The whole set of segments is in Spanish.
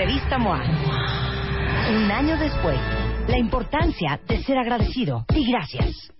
Revista MOA. Un año después, la importancia de ser agradecido y gracias.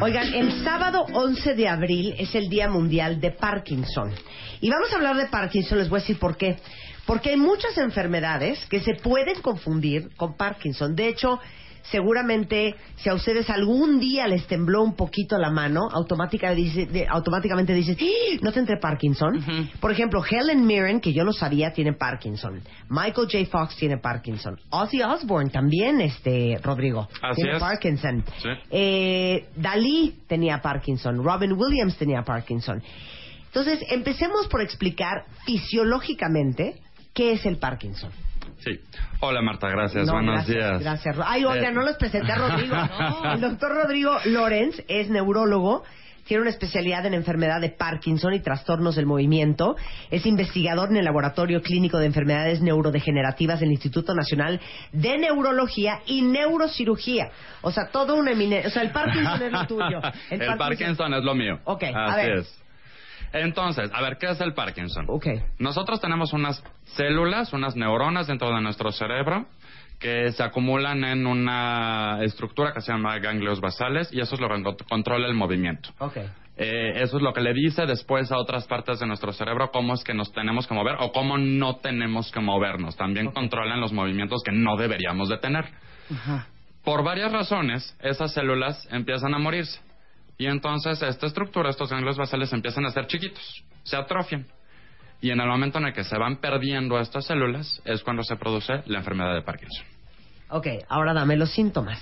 Oigan, el sábado 11 de abril es el Día Mundial de Parkinson. Y vamos a hablar de Parkinson, les voy a decir por qué. Porque hay muchas enfermedades que se pueden confundir con Parkinson. De hecho, seguramente si a ustedes algún día les tembló un poquito la mano, automática dice- de- automáticamente dices, "¡Ah! ¿no tendré Parkinson? Por ejemplo, Helen Mirren, que yo no sabía, tiene Parkinson. Michael J. Fox tiene Parkinson. Ozzy Osbourne también, este, Rodrigo, Así tiene es. Parkinson. Sí. Eh, Dalí tenía Parkinson. Robin Williams tenía Parkinson. Entonces, empecemos por explicar fisiológicamente qué es el Parkinson. Sí. Hola Marta, gracias. No, Buenos gracias, días. Gracias. Ay, oiga, Eh, no los presenté a Rodrigo. El doctor Rodrigo Lorenz es neurólogo. Tiene una especialidad en enfermedad de Parkinson y trastornos del movimiento. Es investigador en el Laboratorio Clínico de Enfermedades Neurodegenerativas del Instituto Nacional de Neurología y Neurocirugía. O sea, todo un eminente. O sea, el Parkinson es lo tuyo. El, Parkinson... es lo mío. Ok, a ver. es. Entonces, a ver, ¿qué es el Parkinson? Ok. Nosotros tenemos unas células, unas neuronas dentro de nuestro cerebro que se acumulan en una estructura que se llama ganglios basales y eso es lo que con- controla el movimiento. Ok. Eh, eso es lo que le dice después a otras partes de nuestro cerebro cómo es que nos tenemos que mover o cómo no tenemos que movernos. También controlan los movimientos que no deberíamos de tener. Por varias razones, esas células empiezan a morirse. Y entonces esta estructura, estos ganglios basales empiezan a ser chiquitos, se atrofian. Y en el momento en el que se van perdiendo estas células es cuando se produce la enfermedad de Parkinson. Ok, ahora dame los síntomas.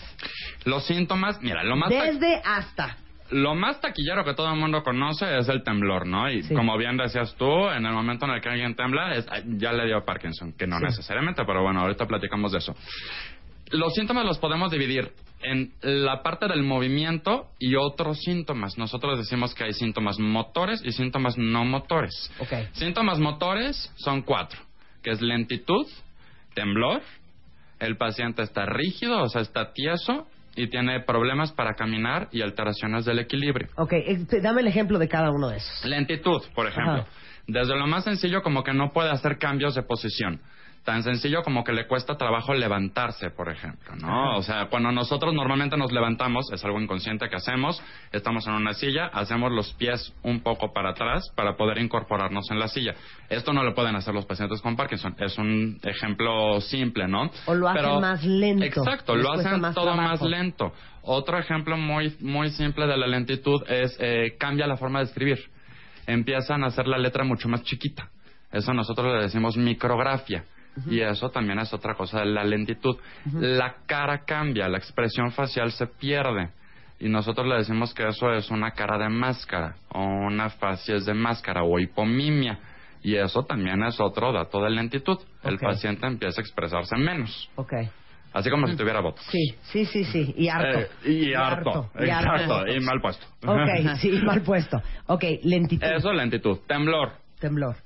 Los síntomas, mira, lo más... Desde hasta. Lo más taquillero que todo el mundo conoce es el temblor, ¿no? Y como bien decías tú, en el momento en el que alguien tembla, es, ya le dio Parkinson, que no Sí. necesariamente, pero bueno, ahorita platicamos de eso. Los síntomas los podemos dividir en la parte del movimiento y otros síntomas. Nosotros decimos que hay síntomas motores y síntomas no motores. Ok. Síntomas motores son cuatro, que es lentitud, temblor, el paciente está rígido, o sea, está tieso y tiene problemas para caminar y alteraciones del equilibrio. Ok, eh, dame el ejemplo de cada uno de esos. Lentitud, por ejemplo. Ajá. Desde lo más sencillo como que no puede hacer cambios de posición. Tan sencillo como que le cuesta trabajo levantarse, por ejemplo, ¿no? O sea, cuando nosotros normalmente nos levantamos, es algo inconsciente que hacemos, estamos en una silla, hacemos los pies un poco para atrás para poder incorporarnos en la silla. Esto no lo pueden hacer los pacientes con Parkinson. Es un ejemplo simple, ¿no? O lo hacen Pero- más lento. Exacto, lo hacen más todo trabajo. más lento. Otro ejemplo muy, muy simple de la lentitud es eh, cambia la forma de escribir. Empiezan a hacer la letra mucho más chiquita. Eso nosotros le decimos micrografía. Y eso también es otra cosa de la lentitud. La cara cambia, la expresión facial se pierde. Y nosotros le decimos que eso es una cara de máscara, o una facies de máscara, o hipomimia. Y eso también es otro dato de lentitud. El paciente empieza a expresarse menos. Ok. Así como si tuviera votos. Sí, sí, sí, sí. Y harto. Eh, y, harto. y harto. Exacto. Y mal puesto. Ok, sí, mal puesto. Ok, lentitud. Eso, lentitud. Temblor. Temblor.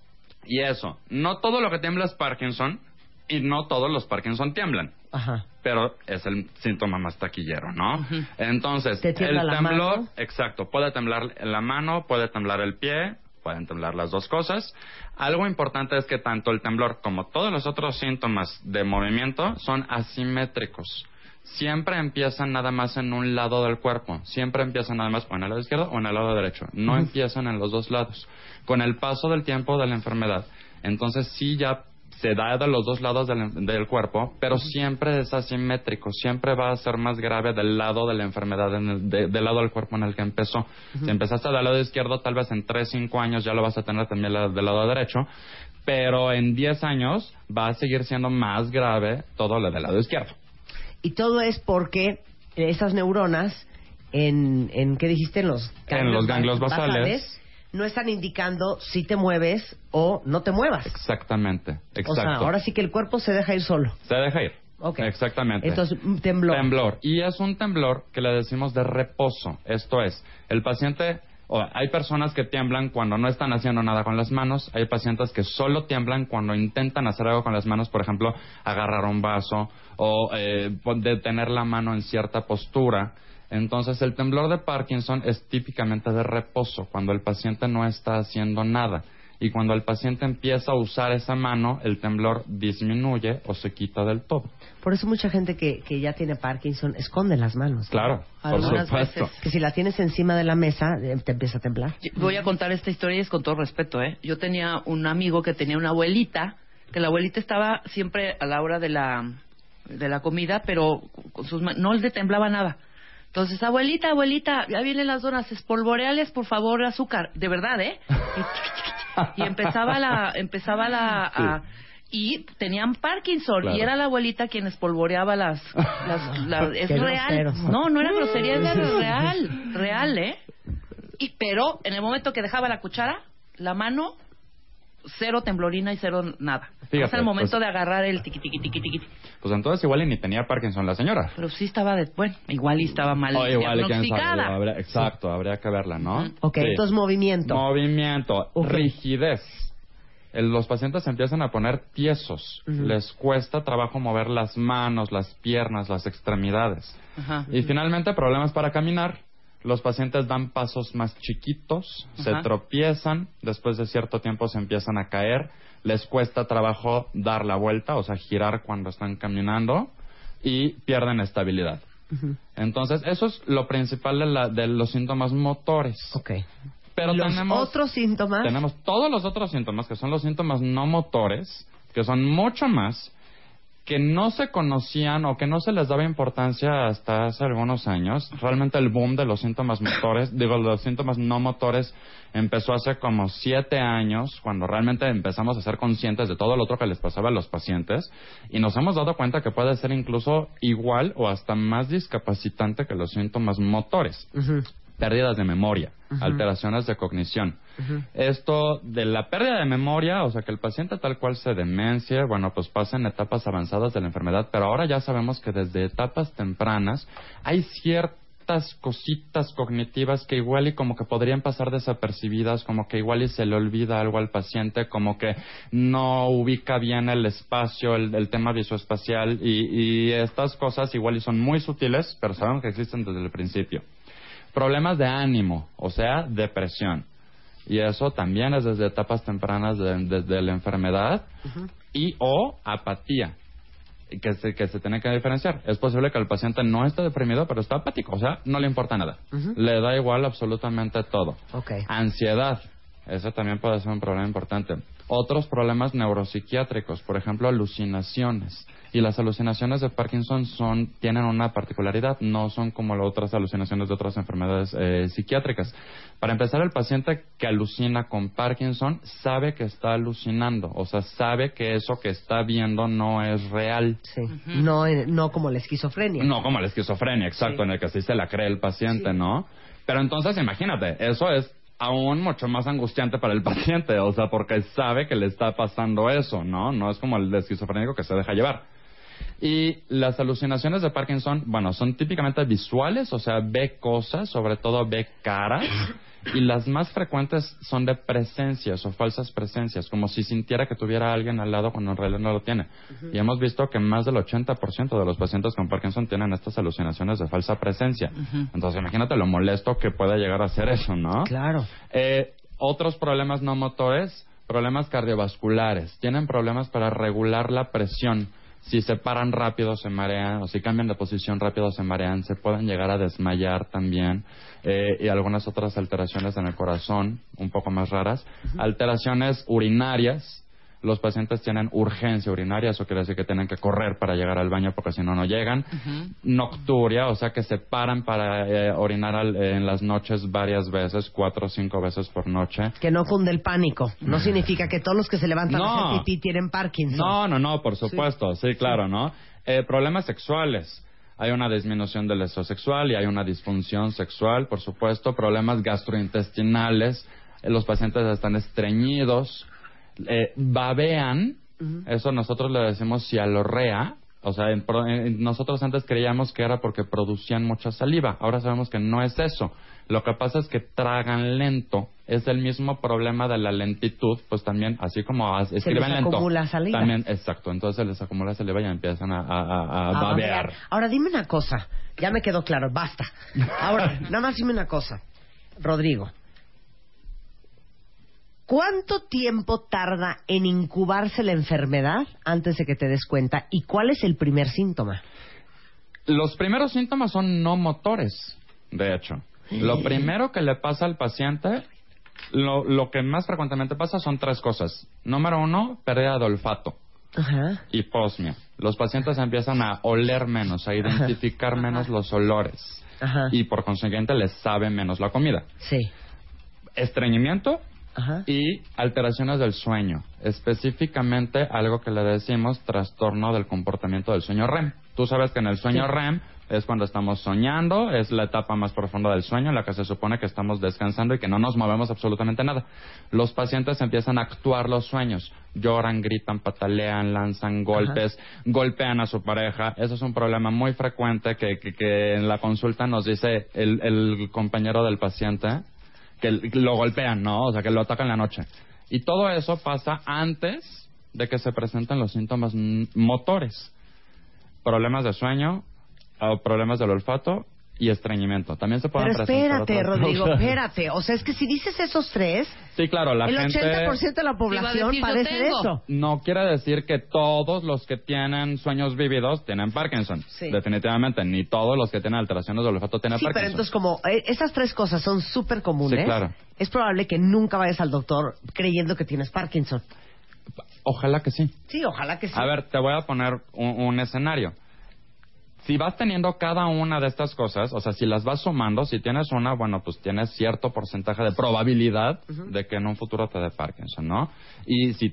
Y eso. No todo lo que tiembla es Parkinson y no todos los Parkinson tiemblan. Ajá. pero es el síntoma más taquillero, ¿no? Entonces, Te el la temblor, mano. exacto, puede temblar la mano, puede temblar el pie, pueden temblar las dos cosas. Algo importante es que tanto el temblor como todos los otros síntomas de movimiento son asimétricos. Siempre empiezan nada más en un lado del cuerpo, siempre empiezan nada más o en el lado izquierdo o en el lado derecho, no empiezan en los dos lados. Con el paso del tiempo de la enfermedad, entonces sí ya se da de los dos lados del, del cuerpo, pero siempre es asimétrico, siempre va a ser más grave del lado de la enfermedad, en el- de- del lado del cuerpo en el que empezó. Si empezaste del lado izquierdo, tal vez en 3, 5 años ya lo vas a tener también la- del lado derecho, pero en 10 años va a seguir siendo más grave todo lo del lado izquierdo. Y todo es porque esas neuronas, en, en ¿qué dijiste? En los En los ganglios basales. no están indicando si te mueves o no te muevas. Exactamente, exacto. O sea, ahora sí que el cuerpo se deja ir solo. Se deja ir. Ok. Exactamente. Entonces, temblor. Temblor. Y es un temblor que le decimos de reposo. Esto es, el paciente, o hay personas que tiemblan cuando no están haciendo nada con las manos, hay pacientes que solo tiemblan cuando intentan hacer algo con las manos, por ejemplo, agarrar un vaso o eh, detener la mano en cierta postura. Entonces, el temblor de Parkinson es típicamente de reposo, cuando el paciente no está haciendo nada. Y cuando el paciente empieza a usar esa mano, el temblor disminuye o se quita del todo. Por eso mucha gente que, que ya tiene Parkinson esconde las manos. Claro, por supuesto. veces. Que si la tienes encima de la mesa, eh, te empieza a temblar. Voy a contar esta historia y es con todo respeto, ¿eh? Yo tenía un amigo que tenía una abuelita, que la abuelita estaba siempre a la hora de la, de la comida, pero con sus no le temblaba nada. Entonces, abuelita, abuelita, ya vienen las donas, espolvoreales, por favor, azúcar. De verdad, ¿eh? Y, empezaba la, empezaba la, a- y tenían Parkinson Claro. y era la abuelita quien espolvoreaba las, las, las- es real. groseros. No, no era grosería, era real, real, ¿eh? Y, pero en el momento que dejaba la cuchara, la mano, cero temblorina y cero nada. Fíjate, es el momento pues- de agarrar el tiqui tiqui tiqui tiqui. Pues entonces igual y ni tenía Parkinson la señora. Pero sí estaba de, bueno, igual y estaba mal O igual y quién sabe, diagnosticada. habría- exacto, habría que verla, ¿no? Ok, Sí. entonces movimiento. Movimiento, rigidez. El- los pacientes empiezan a poner tiesos. Les cuesta trabajo mover las manos, las piernas, las extremidades. Y finalmente problemas para caminar. Los pacientes dan pasos más chiquitos, se tropiezan, después de cierto tiempo se empiezan a caer, les cuesta trabajo dar la vuelta, o sea, girar cuando están caminando y pierden estabilidad. Entonces, eso es lo principal de, la- de los síntomas motores. Ok. Pero los tenemos, otros síntomas. tenemos todos los otros síntomas, que son los síntomas no motores, que son mucho más, que no se conocían o que no se les daba importancia hasta hace algunos años. Realmente el boom de los síntomas motores, digo, los síntomas no motores empezó hace como siete años, cuando realmente empezamos a ser conscientes de todo lo otro que les pasaba a los pacientes y nos hemos dado cuenta que puede ser incluso igual o hasta más discapacitante que los síntomas motores Ujú. Pérdidas de memoria, alteraciones de cognición. Esto de la pérdida de memoria, o sea, que el paciente tal cual se demencia, bueno, pues pasa en etapas avanzadas de la enfermedad, pero ahora ya sabemos que desde etapas tempranas hay ciertas cositas cognitivas que igual y como que podrían pasar desapercibidas, como que igual y se le olvida algo al paciente, como que no ubica bien el espacio, el, el tema visoespacial y, y estas cosas igual y son muy sutiles, pero sabemos que existen desde el principio problemas de ánimo, o sea, depresión. Y eso también es desde etapas tempranas de, desde la enfermedad y o apatía, que se, que se tiene que diferenciar. Es posible que el paciente no esté deprimido, pero está apático, o sea, no le importa nada. Le da igual absolutamente todo. Ok. Ansiedad, eso también puede ser un problema importante. Otros problemas neuropsiquiátricos, por ejemplo, alucinaciones. Y las alucinaciones de Parkinson son, tienen una particularidad, no son como las otras alucinaciones de otras enfermedades eh, psiquiátricas. Para empezar, el paciente que alucina con Parkinson sabe que está alucinando, o sea, sabe que eso que está viendo no es real. Sí. no, eh, no como la esquizofrenia. No como la esquizofrenia, exacto, Sí. en el que sí se la cree el paciente, Sí. ¿no? Pero entonces, imagínate, eso es aún mucho más angustiante para el paciente, o sea, porque sabe que le está pasando eso, ¿no? No es como el esquizofrénico que se deja llevar. Y las alucinaciones de Parkinson, bueno, son típicamente visuales, o sea, ve cosas, sobre todo ve caras. Y las más frecuentes son de presencias o falsas presencias, como si sintiera que tuviera alguien al lado cuando en realidad no lo tiene. Y hemos visto que más del 80% de los pacientes con Parkinson tienen estas alucinaciones de falsa presencia. Entonces, imagínate lo molesto que puede llegar a ser eso, ¿no? Claro. Eh, otros problemas no motores, problemas cardiovasculares. Tienen problemas para regular la presión. Si se paran rápido se marean, o si cambian de posición rápido se marean, se pueden llegar a desmayar también, eh, y algunas otras alteraciones en el corazón, un poco más raras. Alteraciones urinarias, los pacientes tienen urgencia urinaria, eso quiere decir que tienen que correr para llegar al baño porque si no, no llegan. Nocturia, o sea que se paran para eh, orinar al- en las noches varias veces, cuatro o cinco veces por noche. Que no cunde el pánico. No significa que todos los que se levantan a No. hacer pipí tienen Parkinson. No, no, no, por supuesto, sí, claro, ¿no? Eh, problemas sexuales. Hay una disminución del deseo sexual y hay una disfunción sexual, por supuesto. Problemas gastrointestinales. Eh, los pacientes están estreñidos. Eh, babean. Eso nosotros le decimos cialorrea. O sea, en en- nosotros antes creíamos que era porque producían mucha saliva. Ahora sabemos que no es eso. Lo que pasa es que tragan lento. Es el mismo problema de la lentitud, pues también, así como escriben les lento. acumula saliva. También, exacto. Entonces se les acumula saliva y empiezan a, a- a- a A babear. babear. Ahora dime una cosa. Ya me quedó claro. Basta. Ahora, nada más dime una cosa. Rodrigo. ¿Cuánto tiempo tarda en incubarse la enfermedad antes de que te des cuenta? ¿Y cuál es el primer síntoma? Los primeros síntomas son no motores, de hecho. Lo primero que le pasa al paciente, lo, lo que más frecuentemente pasa son tres cosas. Número uno, pérdida de olfato. Ajá. Hiposmia. Los pacientes empiezan a oler menos, a identificar menos los olores. Ajá. Y por consiguiente les sabe menos la comida. Sí. Estreñimiento Ajá. y alteraciones del sueño. Específicamente algo que le decimos trastorno del comportamiento del sueño REM. Tú sabes que en el sueño Sí. REM es cuando estamos soñando, es la etapa más profunda del sueño en la que se supone que estamos descansando y que no nos movemos absolutamente nada. Los pacientes empiezan a actuar los sueños, lloran, gritan, patalean, lanzan golpes, golpean a su pareja. Eso es un problema muy frecuente que, que, que en la consulta nos dice el, el compañero del paciente que lo golpean, ¿no? O sea, que lo atacan en la noche. Y todo eso pasa antes de que se presenten los síntomas motores. Problemas de sueño, problemas del olfato y estreñimiento. También se pueden Pero presentar espérate, Rodrigo, cosas. espérate. O sea, es que si dices esos tres, Sí, claro, la el gente... 80% de la población decir, padece de eso. No quiere decir que todos los que tienen sueños vívidos tienen Parkinson. Sí. Definitivamente, ni todos los que tienen alteraciones del olfato tienen Sí, pero Parkinson. entonces como eh, esas tres cosas son súper comunes, Sí, claro. es probable que nunca vayas al doctor creyendo que tienes Parkinson. Ojalá que sí. Sí, ojalá que sí. A ver, te voy a poner un, un escenario. Si vas teniendo cada una de estas cosas, o sea, si las vas sumando, si tienes una, bueno, pues tienes cierto porcentaje de probabilidad de que en un futuro te dé Parkinson, ¿no? Y si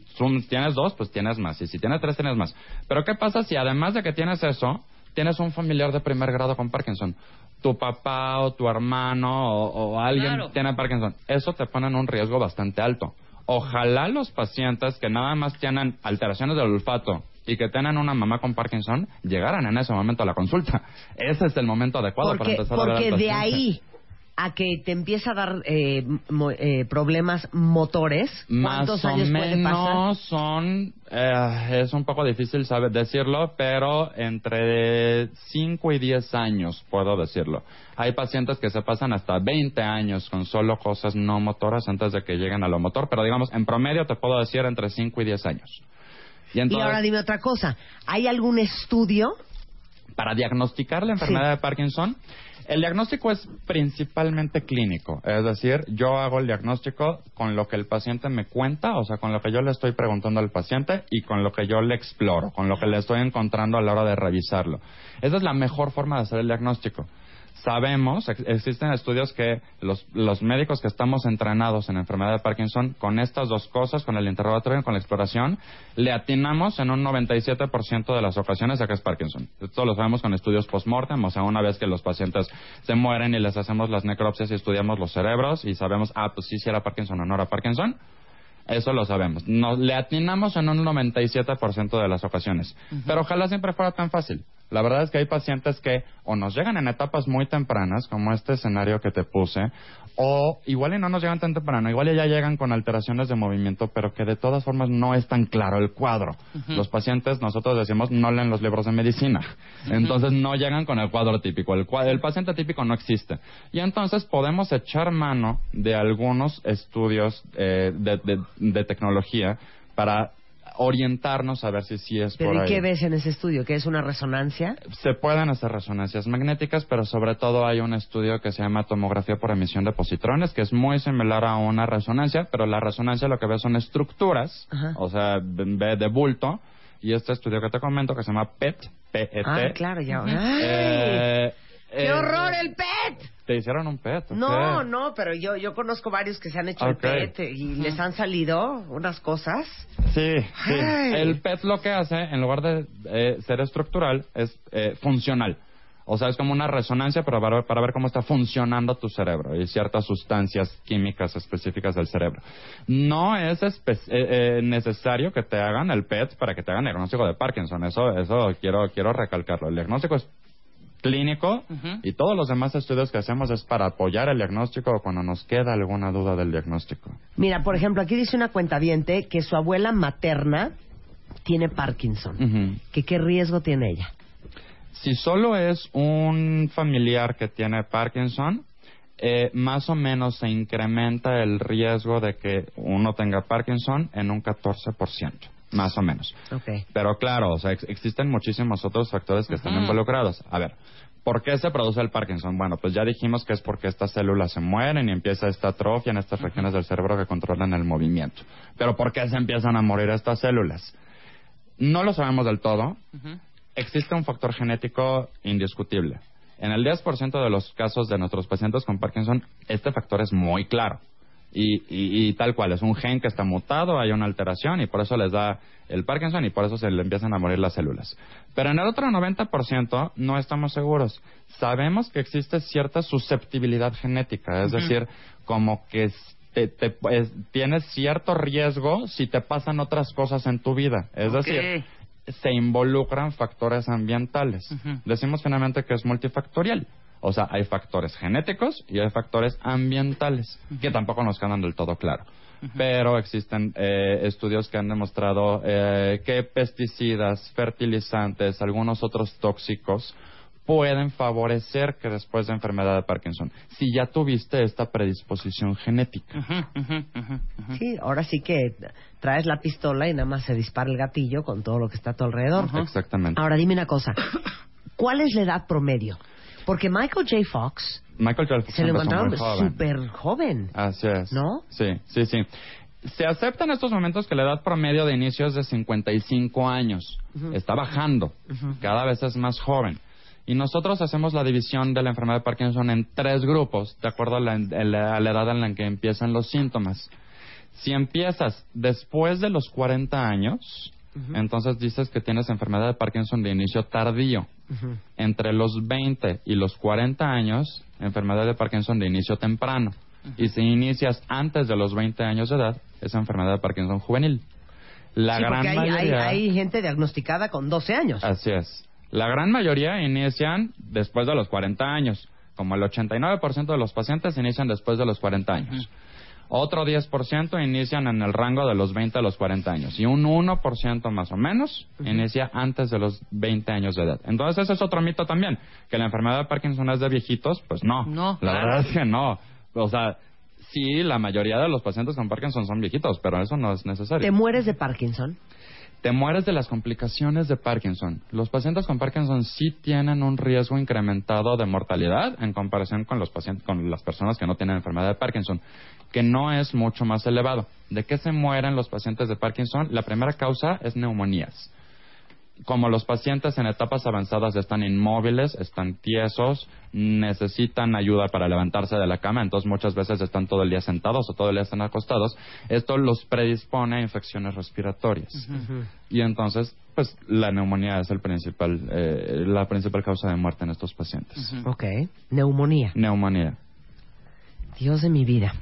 tienes dos, pues tienes más. Y si tienes tres, tienes más. Pero ¿qué pasa si además de que tienes eso, tienes un familiar de primer grado con Parkinson? Tu papá o tu hermano o, o alguien Claro. tiene Parkinson. Eso te pone en un riesgo bastante alto. Ojalá los pacientes que nada más tienen alteraciones del olfato y que tienen una mamá con Parkinson llegaran en ese momento a la consulta. Ese es el momento adecuado para porque empezar a ver porque de ahí a que te empieza a dar eh, mo- eh, problemas motores, ¿cuántos Más o años puede pasar? menos son, eh, es un poco difícil saber decirlo, pero entre 5 y 10 años puedo decirlo. Hay pacientes que se pasan hasta 20 años con solo cosas no motoras antes de que lleguen a lo motor, pero digamos, en promedio te puedo decir entre 5 y 10 años. Y ahora dime otra cosa, ¿hay algún estudio? para diagnosticar la enfermedad de Parkinson, el diagnóstico es principalmente clínico, es decir, yo hago el diagnóstico con lo que el paciente me cuenta, o sea, con lo que yo le estoy preguntando al paciente y con lo que yo le exploro, con lo que le estoy encontrando a la hora de revisarlo. Esa es la mejor forma de hacer el diagnóstico. Sabemos, ex- existen estudios que los, los médicos que estamos entrenados en enfermedad de Parkinson, con estas dos cosas, con el interrogatorio y con la exploración, le atinamos en un 97% de las ocasiones a que es Parkinson. Esto lo sabemos con estudios post-mortem, o sea, una vez que los pacientes se mueren y les hacemos las necropsias y estudiamos los cerebros y sabemos, ah, pues sí, si era Parkinson o no era Parkinson. Eso lo sabemos. Nos, le atinamos en un 97% de las ocasiones. Pero ojalá siempre fuera tan fácil. La verdad es que hay pacientes que o nos llegan en etapas muy tempranas, como este escenario que te puse, o igual y no nos llegan tan temprano, igual y ya llegan con alteraciones de movimiento, pero que de todas formas no es tan claro el cuadro. Los pacientes, nosotros decimos, no leen los libros de medicina. Entonces no llegan con el cuadro típico. El, cua- el paciente típico no existe. Y entonces podemos echar mano de algunos estudios eh, de, de- de tecnología para orientarnos a ver si sí es ¿Pero por y ahí. qué ves en ese estudio? ¿Que es una resonancia? Se pueden hacer resonancias magnéticas, pero sobre todo hay un estudio que se llama tomografía por emisión de positrones, que es muy similar a una resonancia, pero la resonancia lo que ve son estructuras, Ajá. o sea, ve de bulto, y este estudio que te comento que se llama PET, PET. Ah, claro, ya. Eh, ¡Qué eh, horror el PET! ¿Te hicieron un PET? No, qué? no, pero yo, yo conozco varios que se han hecho el PET y les han salido unas cosas. Sí, sí. El PET lo que hace, en lugar de eh, ser estructural, es eh, funcional. O sea, es como una resonancia para ver, para ver cómo está funcionando tu cerebro y ciertas sustancias químicas específicas del cerebro. No es eh, eh, necesario que te hagan el PET para que te hagan diagnóstico de Parkinson. Eso, eso quiero, quiero recalcarlo. El diagnóstico es clínico y todos los demás estudios que hacemos es para apoyar el diagnóstico o cuando nos queda alguna duda del diagnóstico. Mira, por ejemplo, aquí dice una cuentaviente que su abuela materna tiene Parkinson. Ujú. ¿Que ¿Qué riesgo tiene ella? Si solo es un familiar que tiene Parkinson, eh, más o menos se incrementa el riesgo de que uno tenga Parkinson en un 14%, más o menos. Ok. Pero claro, o sea, ex- existen muchísimos otros factores que están involucrados. A ver, ¿por qué se produce el Parkinson? Bueno, pues ya dijimos que es porque estas células se mueren y empieza esta atrofia en estas regiones del cerebro que controlan el movimiento. Pero ¿por qué se empiezan a morir estas células? No lo sabemos del todo, existe un factor genético indiscutible. En el 10% de los casos de nuestros pacientes con Parkinson, este factor es muy claro. Y, y- y tal cual, es un gen que está mutado, hay una alteración y por eso les da el Parkinson y por eso se le empiezan a morir las células. Pero en el otro 90% no estamos seguros. Sabemos que existe cierta susceptibilidad genética, es decir, como que te, te- es- tienes cierto riesgo si te pasan otras cosas en tu vida. Es decir, se involucran factores ambientales. Decimos finalmente que es multifactorial. O sea, hay factores genéticos y hay factores ambientales, que tampoco nos quedan del todo claro. Pero existen eh, estudios que han demostrado eh, que pesticidas, fertilizantes, algunos otros tóxicos pueden favorecer que después de enfermedad de Parkinson, si ya tuviste esta predisposición genética. Sí, ahora sí que traes la pistola y nada más se dispara el gatillo con todo lo que está a tu alrededor. Exactamente. Ahora dime una cosa. ¿Cuál es la edad promedio? Porque Michael J. Fox Michael J. Fox se lo encontraron súper joven. Así es. ¿No? Sí, sí, sí. Se acepta en estos momentos que la edad promedio de inicio es de 55 años. Está bajando. Cada vez es más joven. Y nosotros hacemos la división de la enfermedad de Parkinson en tres grupos, de acuerdo a la, a la- a la edad en la que empiezan los síntomas. Si empiezas después de los 40 años, entonces dices que tienes enfermedad de Parkinson de inicio tardío. Entre los 20 y los 40 años, enfermedad de Parkinson de inicio temprano. Y si inicias antes de los 20 años de edad, es enfermedad de Parkinson juvenil. La Sí, gran hay, hay- mayoría... hay gente diagnosticada con 12 años. Así es. La gran mayoría inician después de los 40 años. Como el 89% de los pacientes inician después de los 40 años. Otro 10% inician en el rango de los 20 a los 40 años. Y un 1% más o menos inicia antes de los 20 años de edad. Entonces ese es otro mito también. Que la enfermedad de Parkinson es de viejitos. Pues no. No, La verdad es que no. O sea, sí, la mayoría de los pacientes con Parkinson son viejitos, pero eso no es necesario ¿Te mueres de Parkinson? Te mueres de las complicaciones de Parkinson. Los pacientes con Parkinson sí tienen un riesgo incrementado de mortalidad en comparación con los pacientes, con las personas que no tienen enfermedad de Parkinson, que no es mucho más elevado. ¿De qué se mueren los pacientes de Parkinson? La primera causa es neumonías. Como los pacientes en etapas avanzadas están inmóviles, están tiesos, necesitan ayuda para levantarse de la cama, entonces muchas veces están todo el día sentados o todo el día están acostados, esto los predispone a infecciones respiratorias. Y entonces, pues la neumonía es el principal, eh, la principal causa de muerte en estos pacientes. Ok. Neumonía. Neumonía. Dios de mi vida.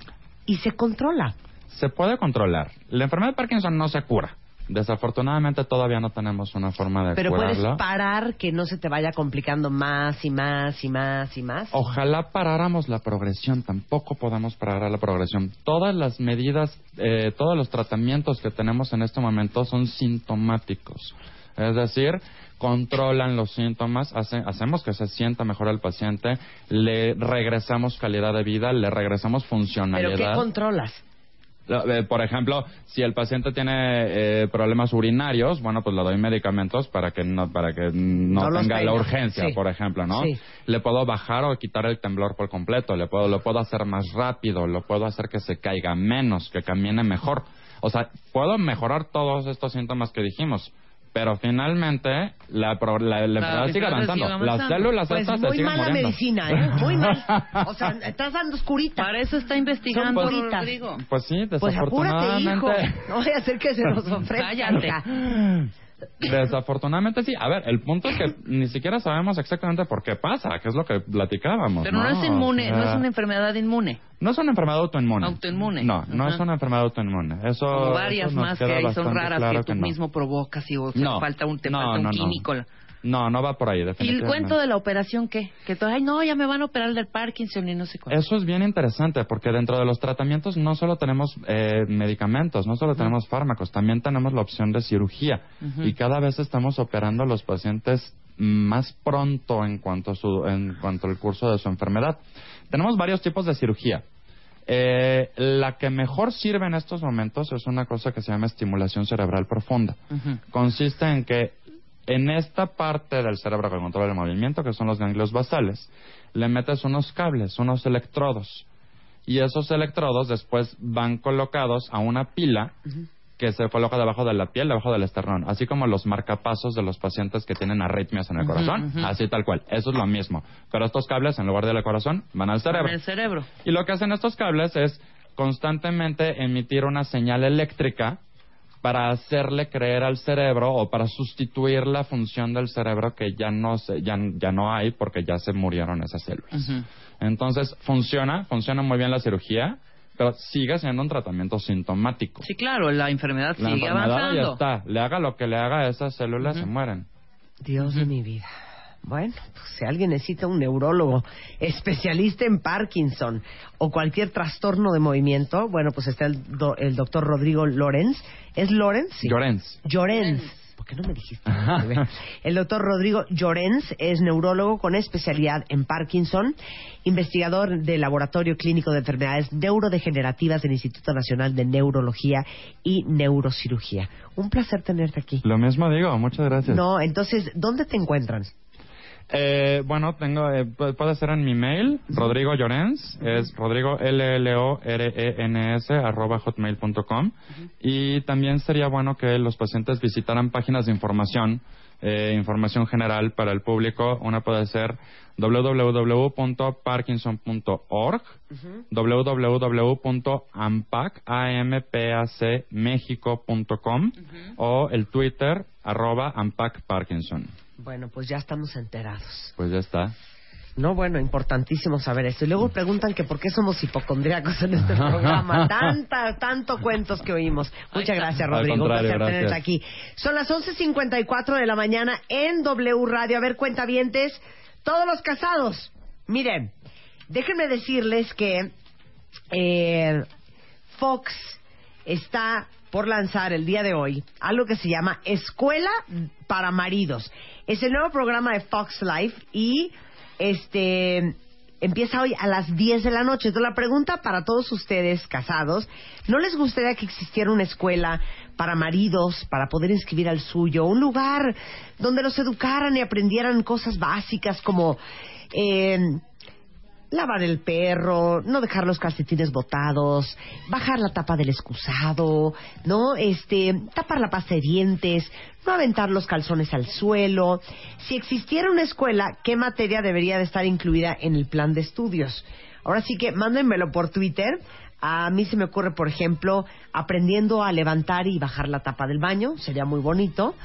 Y se controla. se puede controlar. La enfermedad de Parkinson no se cura. Desafortunadamente todavía no tenemos una forma de Pero puedes parar que no se te vaya complicando más y más y más y más. Ojalá paráramos la progresión, tampoco podemos parar la progresión. Todas las medidas, eh, todos los tratamientos que tenemos en este momento son sintomáticos. Es decir, controlan los síntomas, hace- hacemos que se sienta mejor el paciente, le regresamos calidad de vida, le regresamos ¿Pero funcionalidad. qué controlas? Eh, Por ejemplo, si el paciente tiene eh, problemas urinarios, bueno, pues le doy medicamentos para que no para que no, tenga la urgencia, Sí. por ejemplo, ¿no? Sí. Le puedo bajar o quitar el temblor por completo, le puedo lo puedo hacer más rápido, lo puedo hacer que se caiga menos, que camine mejor. O sea, puedo mejorar todos estos síntomas que dijimos. Pero finalmente la, pro- la, la enfermedad sigue enfermedad avanzando. sigue avanzando. Las células Pues estas se muy siguen mala muriendo. medicina, ¿eh? Muy mal. O sea, estás dando oscurita. Para eso está investigando. Rodrigo. Pues sí, Pues apúrate, hijo. desafortunadamente. No voy a hacer que se nos ofrezca. Cállate. Desafortunadamente sí. A ver, el punto es que ni siquiera sabemos exactamente por qué pasa, que es lo que platicábamos. Pero no, es inmune, O no es una enfermedad inmune. no es una enfermedad autoinmune. Autoinmune. No, no es una enfermedad autoinmune. Eso. Como varias eso más que hay, son raras claro que tú no. mismo provocas y o sea, No. falta un, te falta un químico. No, no va por ahí, ¿Y el definitivamente. cuento de la operación qué? Que tú, ay, no, ya me van a operar del Parkinson y no sé cuánto. Eso es bien interesante porque dentro de los tratamientos no solo tenemos eh, medicamentos, no solo tenemos fármacos, también tenemos la opción de cirugía y cada vez estamos operando a los pacientes más pronto en cuanto a su, en cuanto al curso de su enfermedad. Tenemos varios tipos de cirugía. Eh, la que mejor sirve en estos momentos es una cosa que se llama estimulación cerebral profunda. Consiste en que en esta parte del cerebro que controla el movimiento, que son los ganglios basales, le metes unos cables, unos electrodos. Y esos electrodos después van colocados a una pila que se coloca debajo de la piel, debajo del esternón, así como los marcapasos de los pacientes que tienen arritmias en el corazón, así tal cual. Eso es lo mismo. Pero estos cables, en lugar del corazón, van al cerebro. El cerebro. Y lo que hacen estos cables es constantemente emitir una señal eléctrica para hacerle creer al cerebro o para sustituir la función del cerebro que ya no se, ya, ya no hay porque ya se murieron esas células. Entonces funciona, funciona muy bien la cirugía, pero sigue siendo un tratamiento sintomático. Sí, claro, la enfermedad la sigue enfermedad ya avanzando. está, le haga lo que le haga, esas células se mueren. Dios de mi vida. Bueno, pues si alguien necesita un neurólogo especialista en Parkinson o cualquier trastorno de movimiento, bueno, pues está el, do- el doctor Rodrigo Lorenz. ¿Es Lorenz? Sí. Llorens. Llorens. ¿Por qué no me dijiste? El doctor Rodrigo Llorens es neurólogo con especialidad en Parkinson, investigador del Laboratorio Clínico de Enfermedades Neurodegenerativas del Instituto Nacional de Neurología y Neurocirugía. Un placer tenerte aquí. Lo mismo digo, muchas gracias. No, entonces, ¿dónde te encuentran? Eh, bueno, tengo, eh, pu- puede ser en mi mail, Rodrigo Llorens, es rodrigo l l o r e n s arroba hotmail.com y también sería bueno que los pacientes visitaran páginas de información, eh, información general para el público. Una puede ser www.parkinson.org, www.ampacmexico.com o el Twitter arroba ampacparkinson. Bueno, pues ya estamos enterados. Pues ya está. No, bueno, importantísimo saber esto. Y luego preguntan que por qué somos hipocondríacos en este programa. Tanta, tanto cuentos que oímos. Muchas gracias, Rodrigo. Un placer tenerte gracias. aquí. Son las 11.54 de la mañana en W Radio. A ver, cuentavientes, todos los casados. Miren, déjenme decirles que eh, Fox está por lanzar el día de hoy algo que se llama Escuela para Maridos. Es el nuevo programa de Fox Life y este empieza hoy a las 10 de la noche. Entonces la pregunta para todos ustedes casados, ¿no les gustaría que existiera una escuela para maridos, para poder inscribir al suyo, un lugar donde los educaran y aprendieran cosas básicas como eh, lavar el perro, no dejar los calcetines botados, bajar la tapa del excusado, ¿no? Este, tapar la pasta de dientes, no aventar los calzones al suelo. Si existiera una escuela, ¿qué materia debería de estar incluida en el plan de estudios? Ahora sí que mándenmelo por Twitter. A mí se me ocurre, por ejemplo, aprendiendo a levantar y bajar la tapa del baño, sería muy bonito.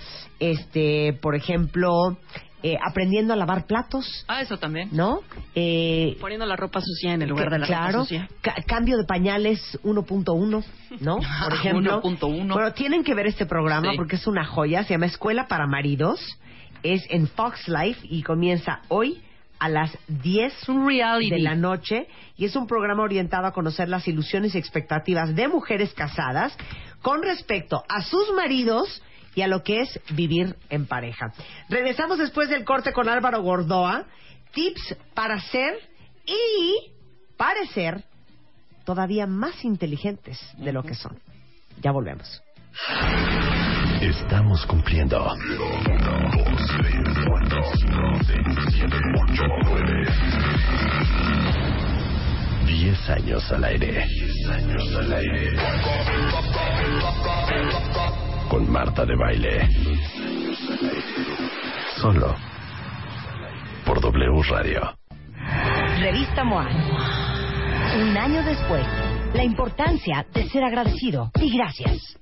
Este, por ejemplo, eh, aprendiendo a lavar platos, Ah, eso también. ¿no? Eh, Poniendo la ropa sucia en el lugar que- de la claro, ropa sucia. ca- cambio de pañales 1.1, ¿no? Por ejemplo. 1.1. Bueno, tienen que ver este programa Sí. porque es una joya. Se llama Escuela para Maridos. Es en Fox Life y comienza hoy a las 10 Es un reality. de la noche y es un programa orientado a conocer las ilusiones y expectativas de mujeres casadas con respecto a sus maridos y a lo que es vivir en pareja. Regresamos después del corte con Álvaro Gordoa. Tips para ser y parecer todavía más inteligentes de lo que son. Ya volvemos. Estamos cumpliendo. 10 años al aire. 10 años al aire. Con Marta de Baile. Solo. Por W Radio. Revista MOA. Un año después, la importancia de ser agradecido y gracias.